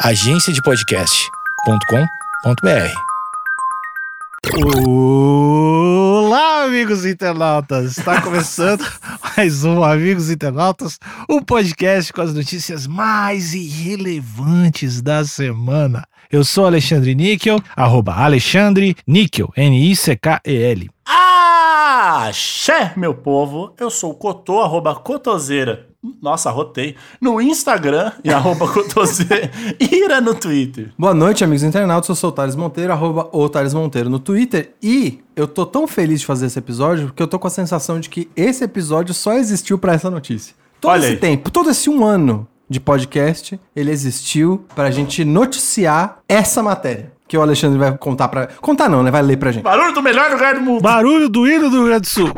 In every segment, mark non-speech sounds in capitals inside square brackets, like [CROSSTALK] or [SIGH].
agenciadepodcast.com.br. Olá, amigos internautas! Está começando [LAUGHS] mais um Amigos Internautas, um podcast com as notícias mais irrelevantes da semana. Eu sou Alexandre Níquel, arroba Alexandre Níquel, N-I-C-K-E-L. Axé, meu povo! Eu sou o Cotô, arroba Cotoseira. Nossa, rotei. No Instagram [LAUGHS] e arroba. Ira no Twitter. Boa noite, amigos internautas. Eu sou o Thales Monteiro, arroba o Thales Monteiro no Twitter. E eu tô tão feliz de fazer esse episódio porque eu tô com a sensação de que esse episódio só existiu pra essa notícia. Todo Olha esse aí. tempo, todo esse um ano de podcast, ele existiu pra gente noticiar essa matéria. Que o Alexandre vai contar pra. Contar não, né? Vai ler pra gente. Barulho do melhor lugar do mundo. Barulho do hino do Rio Grande do Sul.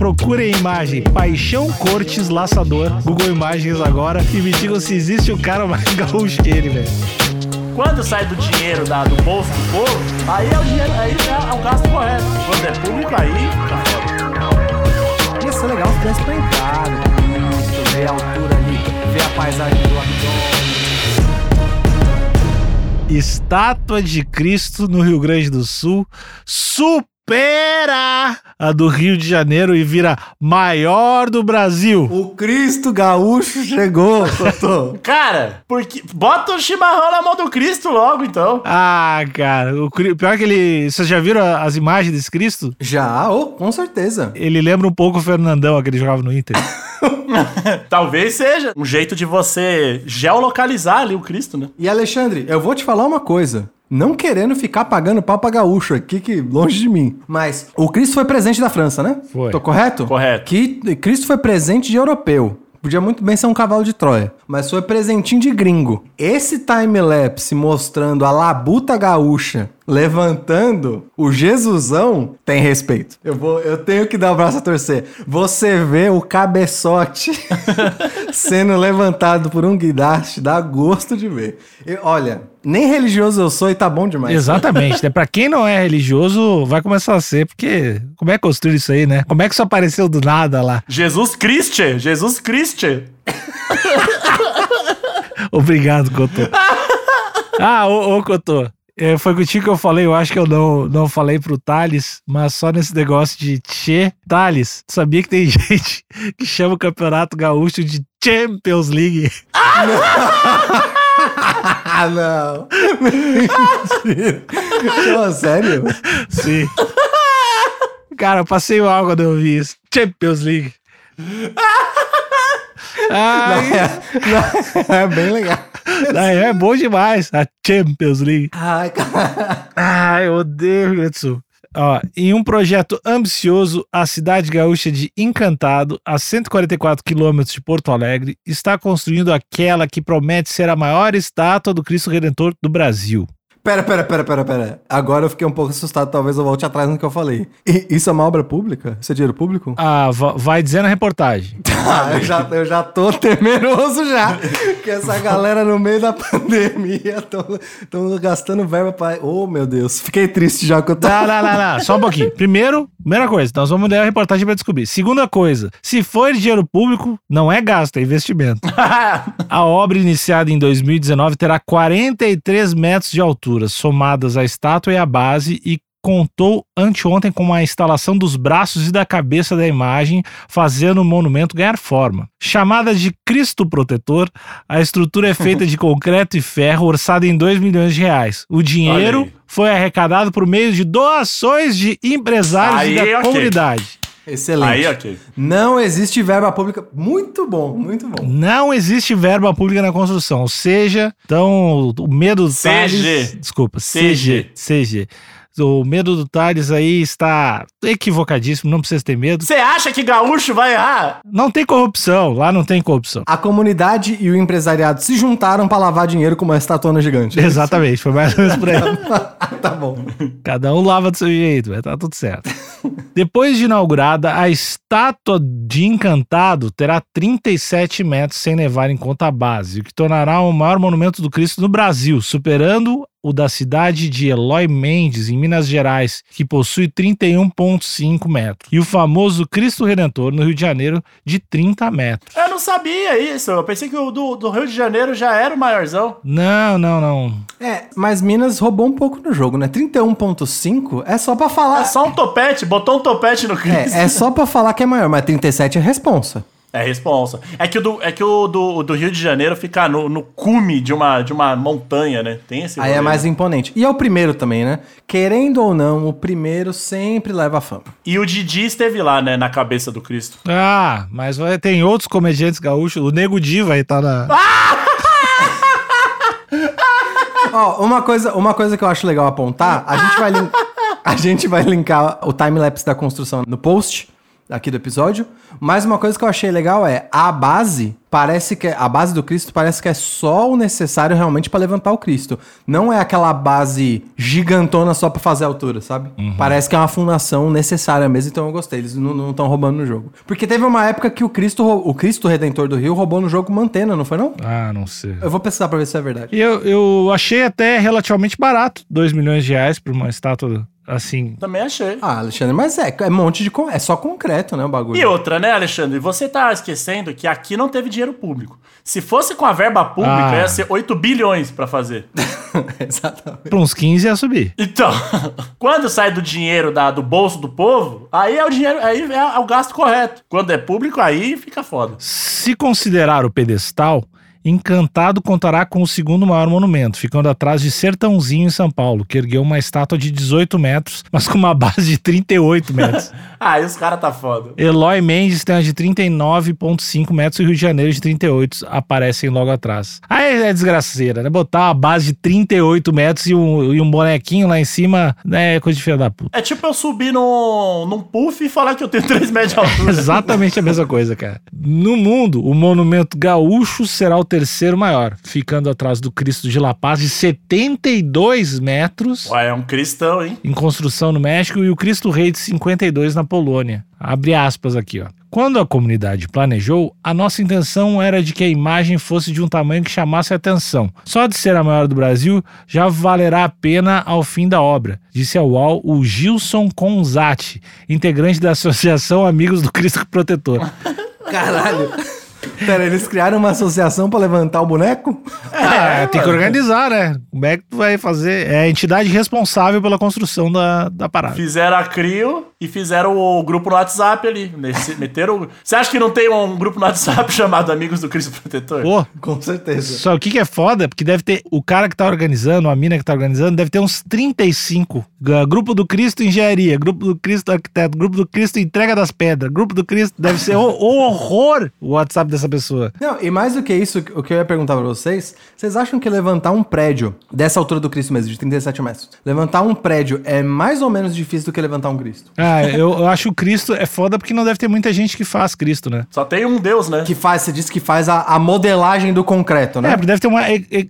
Procurem a imagem Paixão Cortes Laçador, Google Imagens agora, e me digam se existe um cara mais [LAUGHS] gaúcho que ele, velho. Quando sai do dinheiro da- do bolso do povo, aí é o dinheiro, aí é o gasto correto. Quando é público, aí tá foda. Ia ser legal se tivesse pra entrar, né? Isso, ver a altura ali, ver a paisagem do abdômen. Estátua de Cristo no Rio Grande do Sul supera a do Rio de Janeiro e vira maior do Brasil. O Cristo gaúcho chegou, [LAUGHS] Totô. Cara, porque. Bota o chimarrão na mão do Cristo logo, então. Ah, cara, o pior que ele. Vocês já viram as imagens desse Cristo? Já, oh, com certeza. Ele lembra um pouco o Fernandão, aquele que jogava no Inter. [LAUGHS] Talvez seja um jeito de você geolocalizar ali o Cristo, né? E Alexandre, eu vou te falar uma coisa. Não querendo ficar pagando pau pra gaúcho aqui, que longe de mim. Mas o Cristo foi presente da França, né? Foi. Tô correto? Correto. Que Cristo foi presente de europeu. Podia muito bem ser um cavalo de Troia. Mas foi presentinho de gringo. Esse time-lapse mostrando a labuta gaúcha levantando o Jesusão tem respeito. Eu, vou, eu tenho que dar o braço a torcer. Você vê o cabeçote [LAUGHS] sendo levantado por um guidaste, dá gosto de ver. E, olha, nem religioso eu sou e tá bom demais. Exatamente, né? Pra quem não é religioso, vai começar a ser, porque como é que construiu isso aí, né? Como é que isso apareceu do nada lá? Jesus Cristo! Jesus Cristo! [LAUGHS] Obrigado, Cotô. [LAUGHS] Ah, ô, ô Cotô. é, foi contigo que eu falei, eu acho que eu não, não falei pro Thales, mas só nesse negócio de Tchê. Thales, sabia que tem [LAUGHS] gente que chama o Campeonato Gaúcho de Champions League? Ah, não. Mentira. Pô, sério? Sim. Cara, eu passei mal quando eu vi isso. Champions League. Ai, É bem legal. é bom demais. A Champions League. Ai, cara. Ai, eu odeio o Rio Grande do Sul. Ó, em um projeto ambicioso, a cidade gaúcha de Encantado, a 144 quilômetros de Porto Alegre, está construindo aquela que promete ser a maior estátua do Cristo Redentor do Brasil. Pera, pera, pera, pera, pera. Agora eu fiquei um pouco assustado, talvez eu volte atrás no que eu falei. I- isso é uma obra pública? Isso é dinheiro público? Ah, va- vai dizer na reportagem. Ah, [LAUGHS] eu já, eu já tô temeroso já. que essa galera no meio da pandemia estão gastando verba pra. Oh, meu Deus. Fiquei triste já que eu tô. Não, não, não, não. Só um pouquinho. Primeiro, primeira coisa, nós vamos ler a reportagem para descobrir. Segunda coisa, se for dinheiro público, não é gasto, é investimento. [LAUGHS] A obra iniciada em 2019 terá 43 metros de altura, somadas a estátua e a base, e contou anteontem com a instalação dos braços e da cabeça da imagem, fazendo o monumento ganhar forma. Chamada de Cristo Protetor, a estrutura é feita de [LAUGHS] concreto e ferro, orçada em 2 milhões de reais. O dinheiro foi arrecadado por meio de doações de empresários Aí, e da ok. comunidade. Excelente. Aí, ok. Não existe verba pública. Muito bom, muito bom. Não existe verba pública na construção. Ou seja, então o medo do CG. Thales. Desculpa, CG. CG. O medo do Thales aí está equivocadíssimo, não precisa ter medo. Você acha que gaúcho vai errar? Não tem corrupção, lá não tem corrupção. A comunidade e o empresariado se juntaram pra lavar dinheiro com uma estatona gigante. [LAUGHS] Exatamente, foi mais ou menos por aí. [LAUGHS] tá bom. Cada um lava do seu jeito, vai tá tudo certo. [LAUGHS] Depois de inaugurada, a estátua de Encantado terá 37 metros sem levar em conta a base, o que tornará o maior monumento do Cristo no Brasil, superando o da cidade de Eloy Mendes, em Minas Gerais, que possui 31,5 metros. E o famoso Cristo Redentor, no Rio de Janeiro, de 30 metros. Eu não sabia isso. Eu pensei que o do, do Rio de Janeiro já era o maiorzão. Não, não, não. É, mas Minas roubou um pouco no jogo, né? 31.5 é só pra falar. É só um topete, botou um topete no Cristo. É, é só pra falar que é maior, mas 37 é responsa. É responsa. É que o do, é que o do, do Rio de Janeiro fica no, no cume de uma, de uma montanha, né? Tem esse Aí é rolê. mais imponente. E é o primeiro também, né? Querendo ou não, o primeiro sempre leva a fama. E o Didi esteve lá, né? Na cabeça do Cristo. Ah, mas vai- tem outros comediantes gaúchos. O Nego Di vai estar na. [LAUGHS] Ó, uma coisa, uma coisa que eu acho legal apontar, a gente vai, lin- a gente vai linkar o time-lapse da construção no post aqui do episódio, mas uma coisa que eu achei legal é a base, parece que é- a base do Cristo parece que é só o necessário realmente pra levantar o Cristo. Não é aquela base gigantona só pra fazer altura, sabe? Parece que é uma fundação necessária mesmo, então eu gostei, eles não estão roubando no jogo. Porque teve uma época que o Cristo, o Cristo Redentor do Rio roubou no jogo Mantena, não foi não? Ah, não sei. Eu vou pesquisar pra ver se é verdade. E eu, eu achei até relativamente barato 2 milhões de reais por uma estátua assim. Também achei. Ah, Alexandre, mas é, é monte de. É só concreto, né? O bagulho. E outra, né, Alexandre? Você tá esquecendo que aqui não teve dinheiro público. Se fosse com a verba pública, Ah. ia ser 8 bilhões pra fazer. [LAUGHS] Exatamente. Por uns 15 ia subir. Então, [LAUGHS] quando sai do dinheiro da, do bolso do povo, aí é o dinheiro, aí é, é o gasto correto. Quando é público, aí fica foda. Se considerar o pedestal, Encantado contará com o segundo maior monumento, ficando atrás de Sertãozinho em São Paulo, que ergueu uma estátua de 18 metros, mas com uma base de 38 metros. Aí [LAUGHS] os caras tá foda. Eloy Mendes tem a de 39,5 metros e Rio de Janeiro de 38 aparecem logo atrás. Aí é desgraceira, né? Botar uma base de 38 metros e um, e um bonequinho lá em cima né, é coisa de filha da puta. É tipo eu subir num, num puff e falar que eu tenho 3 metros de [LAUGHS] altura. Exatamente a mesma coisa, cara. No mundo, o monumento gaúcho será o terceiro maior, ficando atrás do Cristo de La Paz de 72 metros Ué, é um cristão, hein? em construção no México e o Cristo Rei de 52 na Polônia. Abre aspas aqui, ó. Quando a comunidade planejou, a nossa intenção era de que a imagem fosse de um tamanho que chamasse a atenção. Só de ser a maior do Brasil já valerá a pena ao fim da obra, disse ao UOL o Gilson Conzati, integrante da Associação Amigos do Cristo Protetor. Caralho. Pera, eles criaram uma associação pra levantar o boneco? É, tem que organizar, né? Como é que tu vai fazer? É a entidade responsável pela construção da, da parada. Fizeram a CRIO e fizeram o grupo no WhatsApp ali. Nesse- meteram. Você acha que não tem um grupo no WhatsApp [LAUGHS] chamado Amigos do Cristo Protetor? Pô, Com certeza. Só o que, que é foda, porque deve ter o cara que tá organizando, a mina que tá organizando, deve ter uns 35. G- Grupo do Cristo Engenharia, Grupo do Cristo Arquiteto, Grupo do Cristo Entrega das Pedras, Grupo do Cristo. Deve ser o, o horror o WhatsApp dessa pessoa. Não, e mais do que isso, o que eu ia perguntar pra vocês, vocês acham que levantar um prédio dessa altura do Cristo mesmo, de 37 metros, levantar um prédio é mais ou menos difícil do que levantar um Cristo? Ah, eu, eu acho o Cristo é foda porque não deve ter muita gente que faz Cristo, né? Só tem um Deus, né? Que faz, você disse que faz a, a modelagem do concreto, É, né? porque deve ter uma,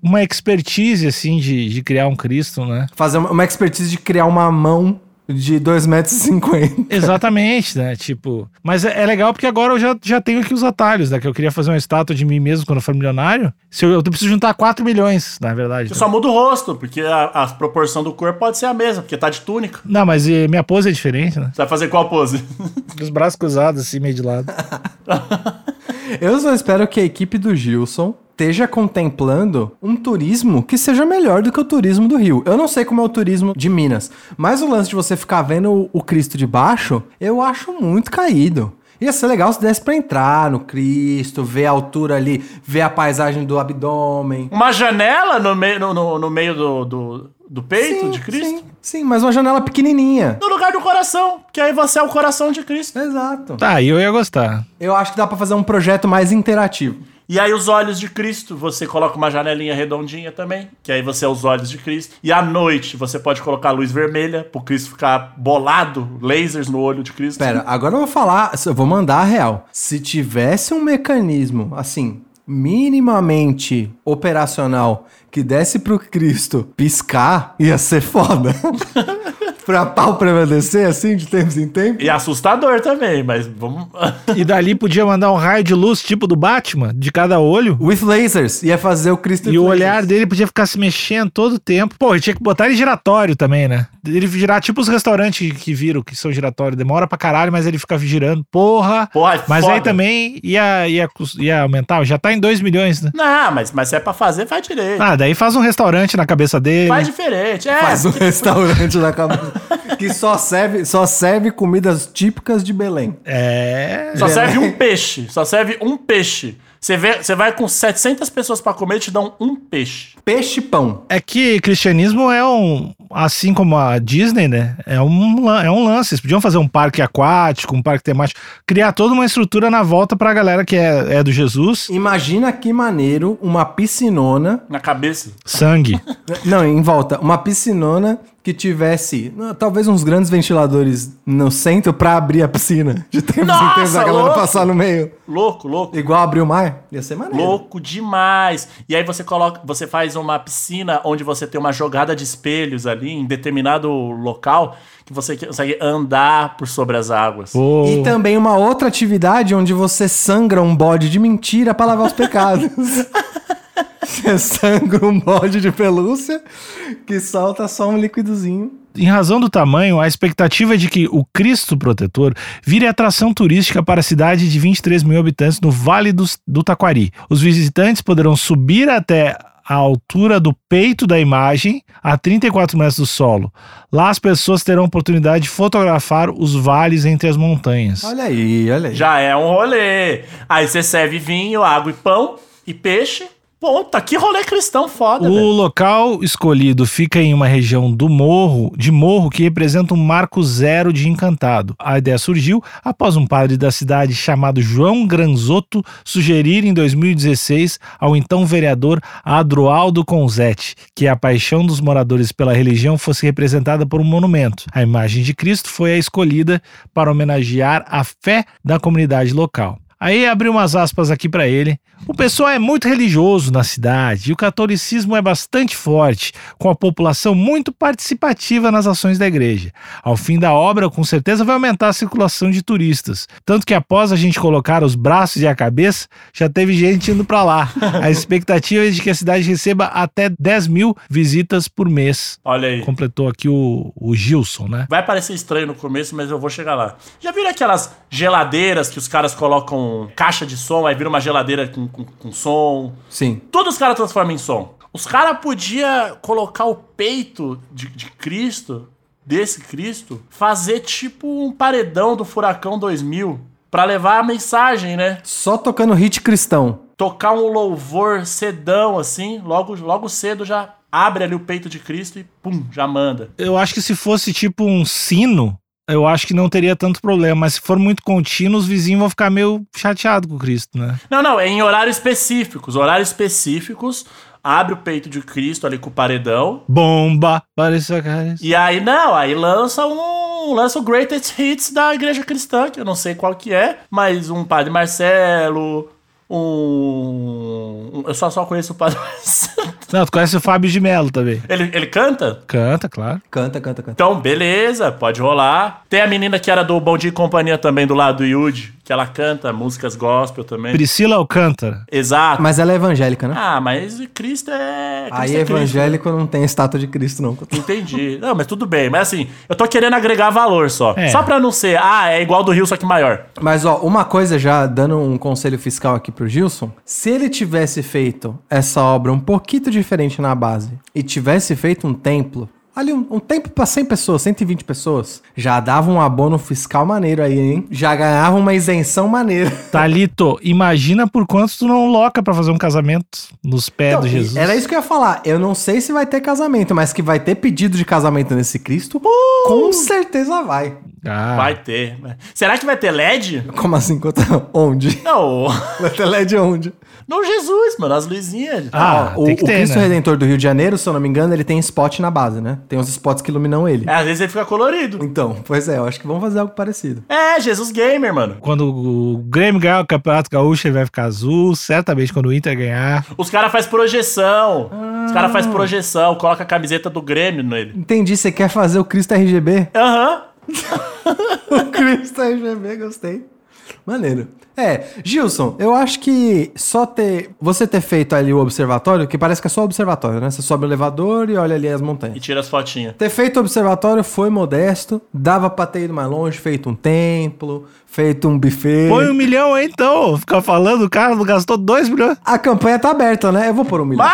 uma expertise, assim, de, de criar um Cristo, né? Fazer uma, uma expertise de criar uma mão de 2,50 metros. e 50. Exatamente, né? Tipo. Mas é, é legal porque agora eu já, já tenho aqui os atalhos, né? Que eu queria fazer uma estátua de mim mesmo quando eu for milionário. Se eu, eu preciso juntar 4 milhões, na verdade. Você só muda o rosto, porque a, a proporção do corpo pode ser a mesma, porque tá de túnica. Não, mas e, minha pose é diferente, né? Você vai fazer qual pose? [LAUGHS] Os braços cruzados, assim, meio de lado. [LAUGHS] Eu só espero que a equipe do Gilson esteja contemplando um turismo que seja melhor do que o turismo do Rio. Eu não sei como é o turismo de Minas, mas o lance de você ficar vendo o, Cristo de baixo, eu acho muito caído. Ia ser legal se desse pra entrar no Cristo, ver a altura ali, ver a paisagem do abdômen. Uma janela no meio, no, no- no meio do, do, do peito Sim, de Cristo? Sim, sim, mas uma janela pequenininha. No lugar do coração, que aí você é o coração de Cristo. Exato. Tá, aí eu ia gostar. Eu acho que dá pra fazer um projeto mais interativo. E aí os olhos de Cristo, você coloca uma janelinha redondinha também, que aí você é os olhos de Cristo. E à noite você pode colocar luz vermelha, pro Cristo ficar bolado, lasers no olho de Cristo. Pera, agora eu vou falar, eu vou mandar a real. Se tivesse um mecanismo, assim, minimamente operacional que desse pro Cristo piscar, ia ser foda. [LAUGHS] pra pau prevalecer, assim, de tempos em tempos. E assustador também, mas vamos. [LAUGHS] E dali podia mandar um raio de luz, tipo do Batman, de cada olho. With lasers. Ia fazer o Cristo E o with olhar lasers. dele podia ficar se mexendo todo o tempo. Pô, ele tinha que botar ele giratório também, né? Ele girar tipo os restaurantes que viram que são giratórios. Demora pra caralho, mas ele fica girando. Porra! Porra, é Mas foda. aí também ia, ia, ia aumentar. Já tá em 2 milhões, né? Não, mas, mas se é pra fazer, faz direito. Ah, daí faz um restaurante na cabeça dele. Faz diferente. É, Faz um [LAUGHS] restaurante na cabeça. Que só serve, só serve comidas típicas de Belém. É. Só serve um peixe. Só serve um peixe. Você, vê, você vai com 700 pessoas pra comer e te dão um peixe. Peixe pão. É que cristianismo é um. Assim como a Disney, né? É um, é um lance. Eles podiam fazer um parque aquático, um parque temático, criar toda uma estrutura na volta pra galera que é, é do Jesus. Imagina que maneiro uma piscinona. Na cabeça. Sangue. Não, em volta. Uma piscinona que tivesse não, talvez uns grandes ventiladores no centro pra abrir a piscina. De tempos em Nossa, tempos a galera louco! passar no meio. Louco, louco. Igual abrir o mar. Ia ser maneiro. Louco demais. E aí você coloca, você faz uma piscina onde você tem uma jogada de espelhos ali em determinado local que você consegue andar por sobre as águas. Pô. E também uma outra atividade onde você sangra um bode de mentira pra lavar os pecados. [LAUGHS] você sangra um bode de pelúcia que solta só um liquidozinho. Em razão do tamanho, a expectativa é de que o Cristo Protetor vire atração turística para a cidade de 23 mil habitantes no Vale dos- do Taquari. Os visitantes poderão subir até a altura do peito da imagem, a 34 metros do solo. Lá as pessoas terão oportunidade de fotografar os vales entre as montanhas. Olha aí, olha aí. Já é um rolê. Aí você serve vinho, água e pão e peixe. Puta, que rolê cristão foda, O velho. local escolhido fica em uma região do morro, de morro que representa um marco zero de encantado. A ideia surgiu após um padre da cidade chamado João Granzotto sugerir em 2016 ao então vereador Adroaldo Conzetti que a paixão dos moradores pela religião fosse representada por um monumento. A imagem de Cristo foi a escolhida para homenagear a fé da comunidade local. Aí abriu umas aspas aqui para ele. O pessoal é muito religioso na cidade e o catolicismo é bastante forte, com a população muito participativa nas ações da igreja. Ao fim da obra, com certeza vai aumentar a circulação de turistas. Tanto que após a gente colocar os braços e a cabeça, já teve gente indo para lá. A [LAUGHS] expectativa é de que a cidade receba até 10 mil visitas por mês. Olha aí. Completou aqui o, o Gilson, né? Vai parecer estranho no começo, mas eu vou chegar lá. Já viram aquelas geladeiras que os caras colocam caixa de som, aí vira uma geladeira com, com, com som? Sim. Tudo os caras transformam em som. Os caras podiam colocar o peito de, de Cristo, desse Cristo, fazer tipo um paredão do Furacão 2000 pra levar a mensagem, né? Só tocando hit cristão. Tocar um louvor cedão assim, logo, logo cedo já abre ali o peito de Cristo e pum, já manda. Eu acho que se fosse tipo um sino, eu acho que não teria tanto problema. Mas se for muito contínuo, os vizinhos vão ficar meio chateados com o Cristo, né? Não, não, é em horários específicos. Horários específicos, abre o peito de Cristo ali com o paredão. Bomba! Parece. E aí, não, aí lança um. Lança o Greatest Hits da igreja cristã, que eu não sei qual que é, mas um Padre Marcelo, um. um- eu só, só conheço o Padre [LAUGHS] Marcelo. Não, tu conhece o Fábio de Mello também. Ele, ele canta? Canta, claro. Canta, canta, canta. Então, beleza, pode rolar. Tem a menina que era do Bom Dia e Companhia também, do lado do Yudi, que ela canta músicas gospel também. Priscila Alcântara. Exato. Mas ela é evangélica, né? Ah, mas Cristo é. Cristo Aí é Cristo, evangélico não tem estátua de Cristo, não. Entendi. Não, mas tudo bem. Mas assim, eu tô querendo agregar valor só. É. Só pra não ser, ah, é igual do Rio, só que maior. Mas, ó, uma coisa já dando um conselho fiscal aqui pro Gilson. Se ele tivesse feito essa obra um pouquinho diferente na base e tivesse feito um templo, ali um, um templo pra 100 pessoas, 120 pessoas, já dava um abono fiscal maneiro aí, hein? Já ganhava uma isenção maneira. [LAUGHS] Talito, imagina por quanto tu não loca pra fazer um casamento nos pés Então, do Jesus. Era isso que eu ia falar. Eu não sei se vai ter casamento, mas que vai ter pedido de casamento nesse Cristo, com certeza vai. Ah, Vai ter. Será que vai ter LED? Como assim? Quanto... Onde? Não, Vai ter LED onde? no Jesus, mano, as luzinhas. Ah, o, tem que o ter, Cristo né? Redentor do Rio de Janeiro, se eu não me engano, ele tem spot na base, né? Tem uns spots que iluminam ele. É, às vezes ele fica colorido. Então, pois é, eu acho que vamos fazer algo parecido. É, Jesus Gamer, mano. Quando o Grêmio ganhar o Campeonato Gaúcho, ele vai ficar azul. Certamente quando o Inter ganhar. Os caras fazem projeção. Os caras fazem projeção, coloca a camiseta do Grêmio nele. Entendi, você quer fazer o Cristo RGB? Aham. [LAUGHS] [LAUGHS] o Cristo RGB, gostei. Maneiro. É, Gilson, eu acho que só ter. Você ter feito ali o observatório, que parece que é só observatório, né? Você sobe o elevador e olha ali as montanhas. E tira as fotinhas. Ter feito o observatório foi modesto, dava pra ter ido mais longe, feito um templo, feito um buffet. Põe um milhão aí então. Ficar falando, o cara não gastou dois milhões. A campanha tá aberta, né? Eu vou pôr um milhão.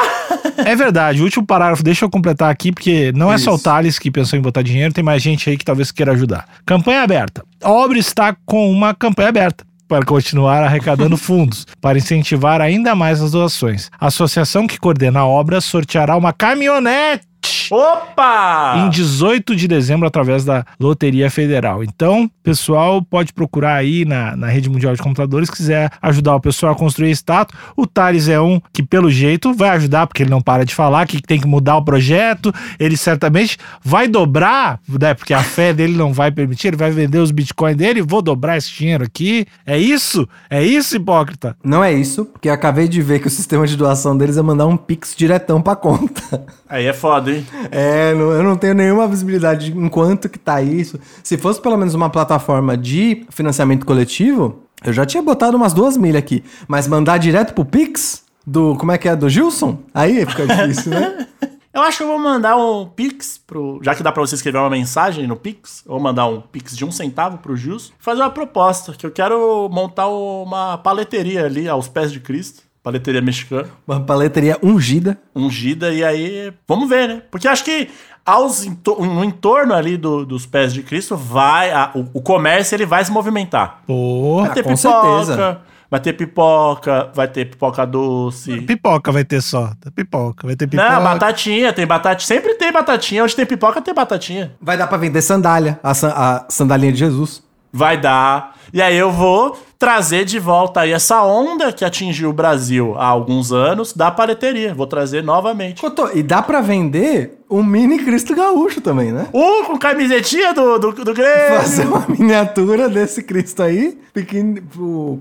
É verdade, o último parágrafo, deixa eu completar aqui, porque não é só o Isso. Thales que pensou em botar dinheiro, tem mais gente aí que talvez queira ajudar. Campanha aberta. A obra está com uma campanha aberta. Para continuar arrecadando [LAUGHS] fundos, para incentivar ainda mais as doações. A associação que coordena a obra sorteará uma caminhonete Opa! em 18 de dezembro através da Loteria Federal. Então, pessoal, pode procurar aí na, na Rede Mundial de Computadores, se quiser ajudar o pessoal a construir a estátua. O Thales é um que, pelo jeito, vai ajudar, porque ele não para de falar que tem que mudar o projeto. Ele certamente vai dobrar, né, porque a fé dele não vai permitir, ele vai vender os bitcoins dele, vou dobrar esse dinheiro aqui. É isso? É isso, hipócrita? Não é isso, porque eu acabei de ver que o sistema de doação deles é mandar um pix diretão pra conta. Aí é foda, hein? É, não- eu não tenho nenhuma visibilidade de em quanto que tá isso. Se fosse pelo menos uma plataforma de financiamento coletivo, eu já tinha botado umas duas milhas aqui. Mas mandar direto pro Pix? Do. Como é que é? Do Gilson? Aí fica difícil, né? [LAUGHS] Eu acho que eu vou mandar um Pix pro. Já que dá pra você escrever uma mensagem no Pix, vou mandar um Pix de um centavo pro Jus. Fazer uma proposta, que eu quero montar uma paleteria ali aos pés de Cristo. Paleteria mexicana. Uma paleteria ungida. ungida, e aí vamos ver, né? Porque acho que aos no entorno ali do- dos pés de Cristo vai a- o, o comércio ele vai se movimentar. Pô, Vai ter com pipoca, certeza. vai ter pipoca, vai ter pipoca doce. pipoca vai ter só. Pipoca, vai ter pipoca. Não, batatinha, tem batatinha, sempre tem batatinha, onde tem pipoca tem batatinha. Vai dar pra vender sandália. A, san- a sandalinha de Jesus. Vai dar. E aí eu vou trazer de volta aí essa onda que atingiu o Brasil há alguns anos da paleteria. Vou trazer novamente. Cotô, E dá pra vender um mini Cristo Gaúcho também, né? Uh, com camisetinha do, do, do Grêmio. Fazer uma miniatura desse Cristo aí, pequeno,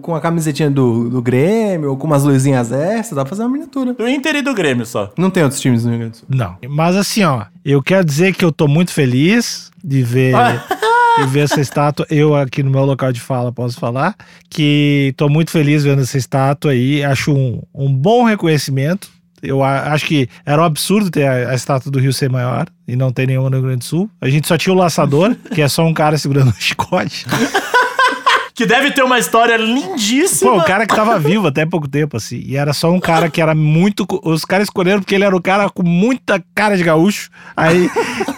com a camisetinha do, do Grêmio, ou com umas luzinhas extras, dá pra fazer uma miniatura. Do Inter e do Grêmio só. Não tem outros times no Rio Grande do Sul. Não. Mas assim, ó, eu quero dizer que eu tô muito feliz de ver, [LAUGHS] de ver essa estátua. Eu aqui no meu local de fala posso falar que tô muito feliz vendo essa estátua aí. Acho um, um bom reconhecimento. Eu acho que era um absurdo ter a, a estátua do Rio ser maior e não ter nenhuma no Rio Grande do Sul. A gente só tinha o laçador, que é só um cara segurando um [LAUGHS] chicote. Que deve ter uma história lindíssima. Pô, o cara que tava vivo até pouco tempo, assim. E era só um cara que era muito. Os caras escolheram porque ele era um cara com muita cara de gaúcho. Aí.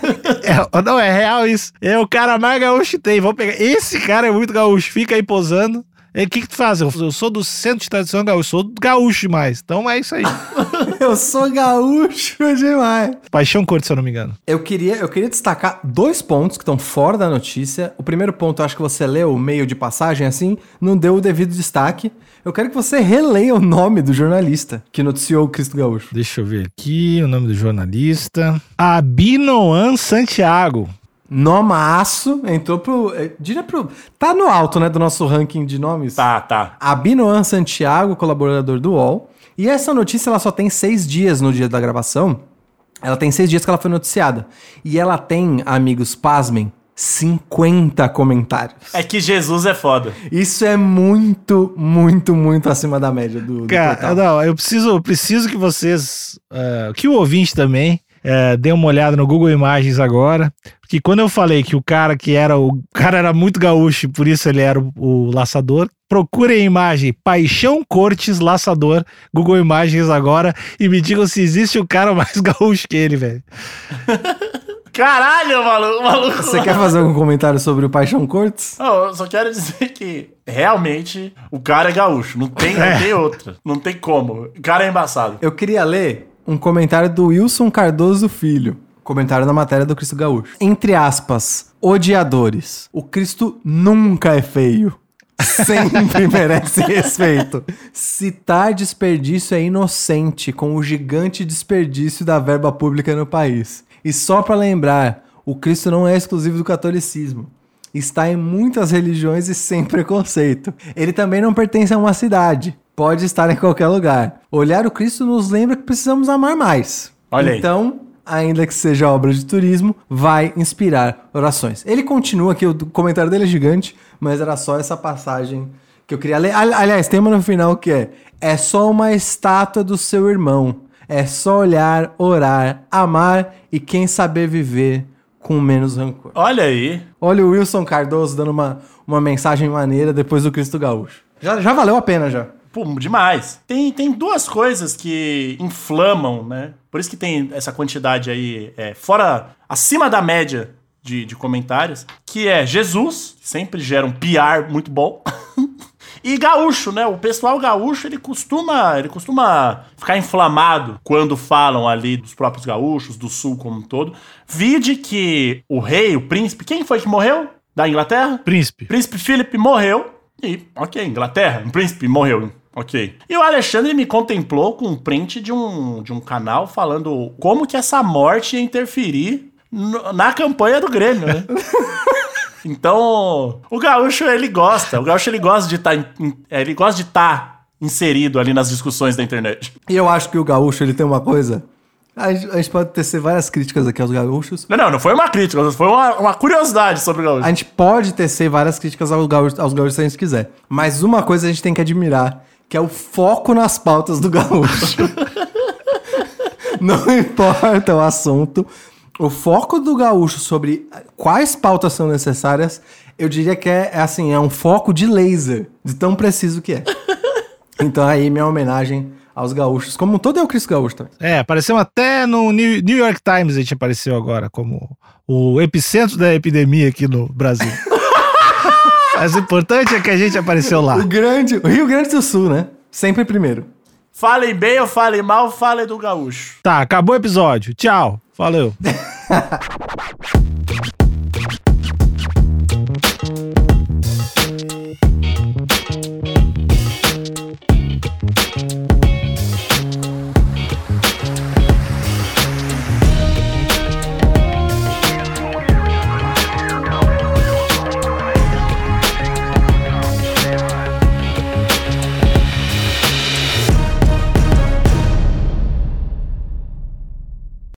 [LAUGHS] é- não, é real isso. É o cara mais gaúcho que tem. Vamos pegar. Esse cara é muito gaúcho. Fica aí posando. O que, que tu faz? Eu, eu sou do centro de tradição gaúcho, sou gaúcho demais. Então é isso aí. [LAUGHS] Eu sou gaúcho demais. Paixão Corte, se eu não me engano. Eu queria, eu queria destacar dois pontos que estão fora da notícia. O primeiro ponto, eu acho que você leu meio de passagem assim, não deu o devido destaque. Eu quero que você releia o nome do jornalista que noticiou o Cristo Gaúcho. Deixa eu ver aqui o nome do jornalista. Abinoan Santiago. Nomaço entrou pro. eh, Diria pro. Tá no alto, né, do nosso ranking de nomes. Tá, tá. Abinoan Santiago, colaborador do UOL. E essa notícia ela só tem seis dias no dia da gravação. Ela tem seis dias que ela foi noticiada. E ela tem, amigos, pasmem, 50 comentários. É que Jesus é foda. Isso é muito, muito, muito acima da média do, do Cara, portal. não, eu preciso, eu preciso que vocês, eh, que o ouvinte também, eh, dê uma olhada no Google Imagens agora, porque quando eu falei que o cara que era o, o cara era muito gaúcho, e por isso ele era o, o laçador, procurem a imagem Paixão Cortes Laçador, Google Imagens agora, e me digam se existe um cara mais [LAUGHS] gaúcho que ele, velho. [LAUGHS] Caralho, maluco. maluco. Você quer fazer algum comentário sobre o Paixão Cortes? Não, eu só quero dizer que realmente o cara é gaúcho. Não tem, É. não tem outra. Não tem como. O cara é embaçado. Eu queria ler um comentário do Wilson Cardoso Filho. Comentário na matéria do Cristo Gaúcho. Entre aspas, odiadores. O Cristo nunca é feio. Sempre [LAUGHS] merece respeito. Citar desperdício é inocente com o gigante desperdício da verba pública no país. E só para lembrar, o Cristo não é exclusivo do catolicismo. Está em muitas religiões e sem preconceito. Ele também não pertence a uma cidade. Pode estar em qualquer lugar. Olhar o Cristo nos lembra que precisamos amar mais. Olha aí. Então, ainda que seja obra de turismo, vai inspirar orações. Ele continua aqui, o comentário dele é gigante, mas era só essa passagem que eu queria ler. Ali- Aliás, tem uma no final que é: é só uma estátua do seu irmão. É só olhar, orar, amar e quem saber viver com menos rancor. Olha aí. Olha o Wilson Cardoso dando uma, uma mensagem maneira depois do Cristo Gaúcho. Já, já valeu a pena já. Pô, demais. Tem, tem duas coisas que inflamam, né? Por isso que tem essa quantidade aí, é, fora, acima da média de, de comentários, que é Jesus, que sempre gera um PR muito bom. [LAUGHS] E gaúcho, né? O pessoal gaúcho, ele costuma, ele costuma ficar inflamado quando falam ali dos próprios gaúchos, do sul como um todo. Vide que o rei, o príncipe, quem foi que morreu da Inglaterra? Príncipe. Príncipe Philip morreu e, ok, Inglaterra, um príncipe morreu, ok. E o Alexandre me contemplou com um print de um, de um canal falando como que essa morte ia interferir no- na campanha do Grêmio, né? [LAUGHS] então, o gaúcho, ele gosta, o gaúcho, ele gosta de estar, ele gosta de estar inserido ali nas discussões da internet. E eu acho que o gaúcho ele tem uma coisa. A gente, a gente pode tecer várias críticas aqui aos gaúchos. Não, não, não foi uma crítica, foi uma, uma curiosidade sobre o gaúcho. A gente pode tecer várias críticas aos gaúchos, aos gaúchos se a gente quiser. Mas uma coisa a gente tem que admirar, que é o foco nas pautas do gaúcho. [LAUGHS] Não importa o assunto. O foco do gaúcho sobre quais pautas são necessárias, eu diria que é, é assim, é um foco de laser, de tão preciso que é. [LAUGHS] Então aí minha homenagem aos gaúchos, como um todo é o Cristo Gaúcho também. É, apareceu até no New York Times, a gente apareceu agora como o epicentro da epidemia aqui no Brasil. [LAUGHS] Mas o importante é que a gente apareceu lá. O grande, o Rio Grande do Sul, né? Sempre primeiro. Falem bem ou falem mal, falem do gaúcho. Tá, acabou o episódio. Tchau. Valeu. [LAUGHS]